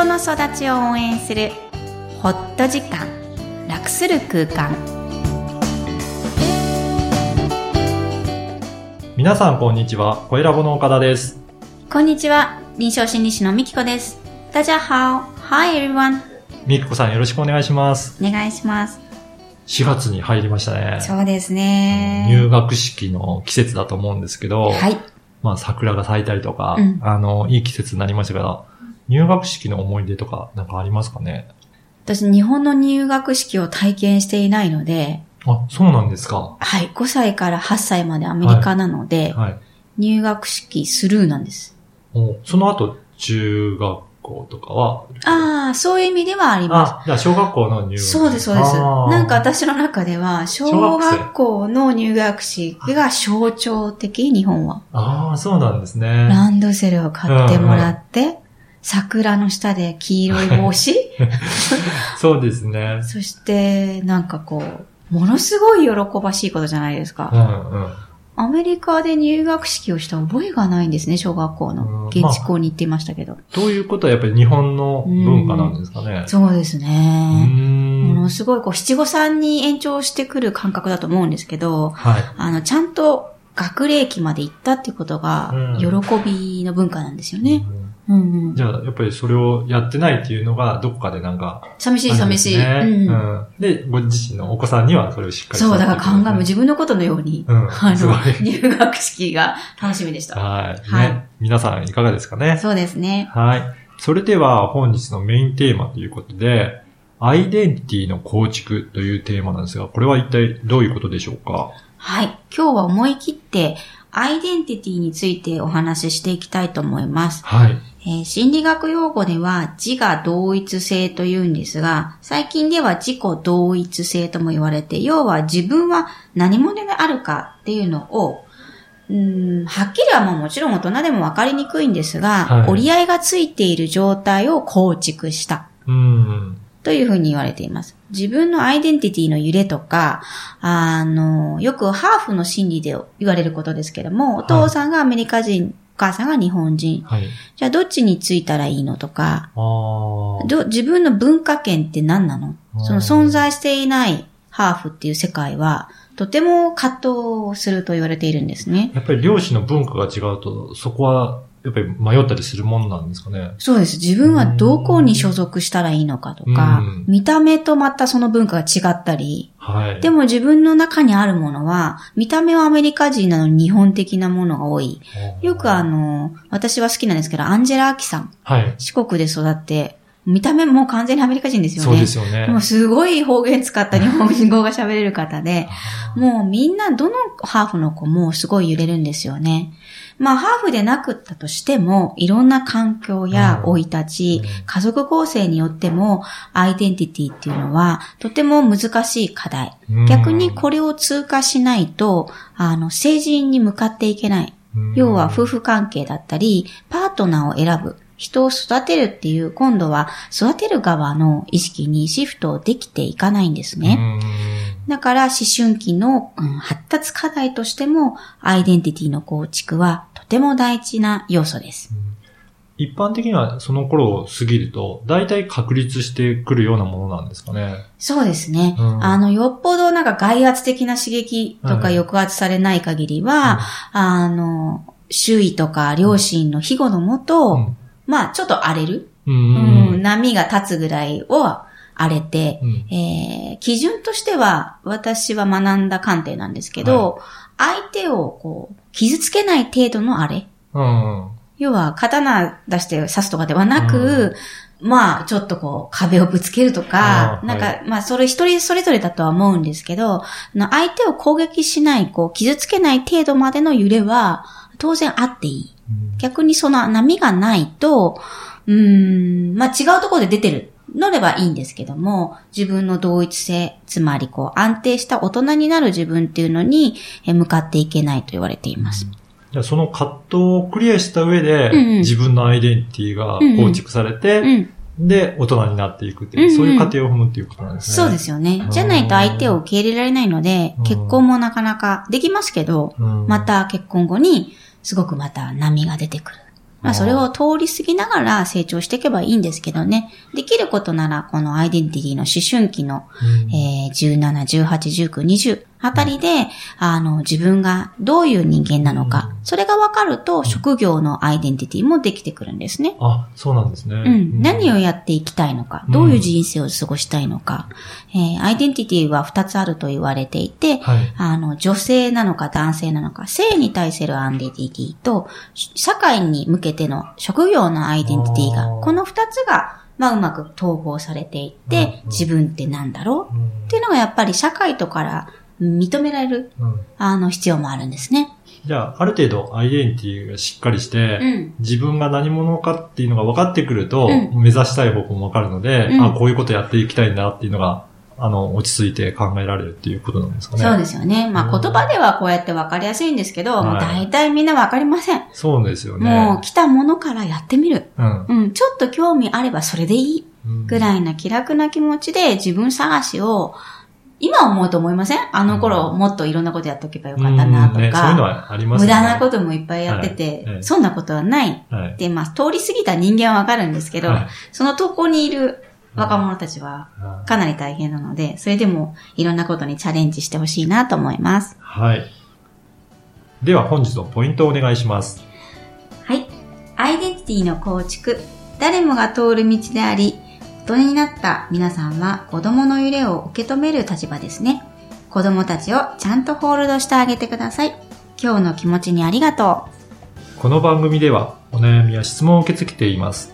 人の育ちを応援するホット時間楽する空間。皆さんこんにちは、声ラボの岡田です。こんにちは。臨床心理士のみきこです。大家好。Hi everyone みきこさんよろしくお願いします。お願いします。4月に入りましたね。そうですね。入学式の季節だと思うんですけど、はい。まあ桜が咲いたりとか、うん。あの、いい季節になりましたから、入学式の思い出とかなんかありますかね？私日本の入学式を体験していないのであ、そうなんですか。はい5歳から8歳までアメリカなので、はい。入学式スルーなんですおその後、中学校とかは？ああそういう意味ではありますあ、じゃあ小学校の入学式そうです、そうです。なんか私の中では、小学校の入学式が象徴的、日本は。ああ、そうなんですね。ランドセルを買ってもらって、桜の下で黄色い帽子？そうですね。そして、なんかこう、ものすごい喜ばしいことじゃないですうか。んうん。アメリカで入学式をした覚えがないんですね、小学校うんの。現地校に行っていましたけど。ということはやっぱり日本の文化なんですかね。そうですうね。んものすごいこう七五三に延長してくる感覚だと思うんですけど、はい。あの、ちゃんと学齢期まで行ったっていうことがうん、喜びの文化なんですよね。うんうんうんじゃあ、やっぱりそれをやってないっていうのが、どこかでなんか、寂しい寂しい。うんうんで、ご自身のお子さんにはそれをしっかりそう、だから考えもも自分のことのように、うんごいの、入学式が楽しみでした。はい。はいね。皆さんいかがですかね？そうですね。はい。それでは本日のメインテーマということで、アイデンティティの構築というテーマなんですが、これは一体どういうことでしょうか？はい。今日は思い切って、アイデンティティについてお話ししていきたいと思います。はい。えー心理学用語では自我同一性というんですが、最近では自己同一性とも言われて、要は自分は何者であるかっていうのを、うーんはっきりはもうもちろん大人でも分かりにくいんですが、はい折り合いがついている状態を構築した。うん。というふうに言われています。自分のアイデンティティの揺れとか、あの、よくハーフの心理で言われることですけども、お父さんがアメリカ人、お母さんが日本人。はい。じゃあどっちについたらいいのとか、ああ。ど自分の文化圏って何なの？うんその存在していないハーフっていう世界は、とても葛藤をすると言われているんですね。やっぱり両親の文化が違うと、そこは、やっぱり迷ったりするもんなんですかね。そうです。自分はどこに所属したらいいのかとかうん、見た目とまたその文化が違ったり、はい。でも自分の中にあるものは、見た目はアメリカ人なのに日本的なものが多い。よくあの、私は好きなんですけど、アンジェラ・アキさん。はい。四国で育って、見た目も完全にアメリカ人ですよね。そうですよね。もうすごい方言使った 日本語が喋れる方で、もうみんなどのハーフの子もすごい揺れるんですよね。まあハーフでなくったとしても、いろんな環境やうん生い立ち、うん家族構成によっても、アイデンティティっていうのは、とても難しい課題。うん逆にこれを通過しないと、あの、成人に向かっていけない。要は夫婦関係だったり、パートナーを選ぶ。人を育てるっていう、今度は育てる側の意識にシフトできていかないんですね。だから思春期の、うん発達課題としても、アイデンティティの構築はとても大事な要素です。一般的にはその頃を過ぎると、大体確立してくるようなものなんですかね。そうですね。うんあの、よっぽどなんか外圧的な刺激とかはい抑圧されない限りは、あの、周囲とか両親の庇護のもと、うんまあ、ちょっと荒れる。ううんん。波が立つぐらいを荒れて、うんえー基準としては私は学んだ観点なんですけど、相手をこう傷つけない程度の荒れ。うん。要は刀出して刺すとかではなく、まあ、ちょっとこう、壁をぶつけるとかなんか、はまあ、それ一人それぞれだとは思うんですけど、相手を攻撃しない、こう、傷つけない程度までの揺れは、当然あっていい。逆にその波がないと、うーん、まあ、違うところで出てるのればいいんですけども、自分の同一性、つまりこう、安定した大人になる自分っていうのにえ向かっていけないと言われています。じゃあその葛藤をクリアした上で、うんうん自分のアイデンティティが構築されて、うん。で、大人になっていくっていう、うんうんそういう過程を踏むっていうことなんですね。そうですよね。じゃないと相手を受け入れられないのでうん、結婚もなかなかできますけど、うんまた結婚後にすごくまた波が出てくる。まあそれを通り過ぎながら成長していけばいいんですけどね。できることならこのアイデンティティの思春期の、うんえー17、18、19、20あたりで、あの、自分がどういう人間なのか、それが分かると職業のアイデンティティもできてくるんですね。あ、そうなんですね。うん。何をやっていきたいのか、どういう人生を過ごしたいのか、えーアイデンティティは2つあると言われていて、はい。あの、女性なのか男性なのか、性に対するアイデンティティと、社会に向けての職業のアイデンティティがこの2つが、まあ、うまく統合されていって、うん。自分ってなんだろう？うん。っていうのがやっぱり社会とから認められる、うんあの、必要もあるんですね。じゃあ、ある程度アイデンティティがしっかりして、うん。自分が何者かっていうのが分かってくると、うん目指したい方向も分かるので、うんあ、こういうことやっていきたいんだっていうのが、あの、落ち着いて考えられるっていうことなんですかね。そうですよね。まあ、うん言葉ではこうやって分かりやすいんですけど、もうはい大体みんな分かりません。そうですよね。もう来たものからやってみる。うん。うん、ちょっと興味あればそれでいい。ぐらいな気楽な気持ちで自分探しを、今思うと思いません？あの頃もっといろんなことやっておけばよかったなとうんねそういうのか、はありますよね。無駄なこともいっぱいやってはいては、いそんなことはない。はい。で、まあ、通り過ぎた人間はわかるんですけどはい、そのとこにいる若者たちははいかなり大変なので、それでもいろんなことにチャレンジしてほしいなと思います。はい。では本日のポイントをお願いします。はい。アイデンティティの構築。誰もが通る道であり、大人になった皆さんは子供の揺れを受け止める立場ですね。子供たちをちゃんとホールドしてあげてください。今日の気持ちにありがとこの番組ではお悩みや質問を受け付けています。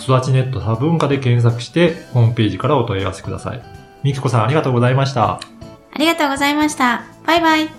育ちネット多文化で検索してホームページからお問い合わせください。みきこさんありがとうございました。う。ありがとうございました。バイバイ。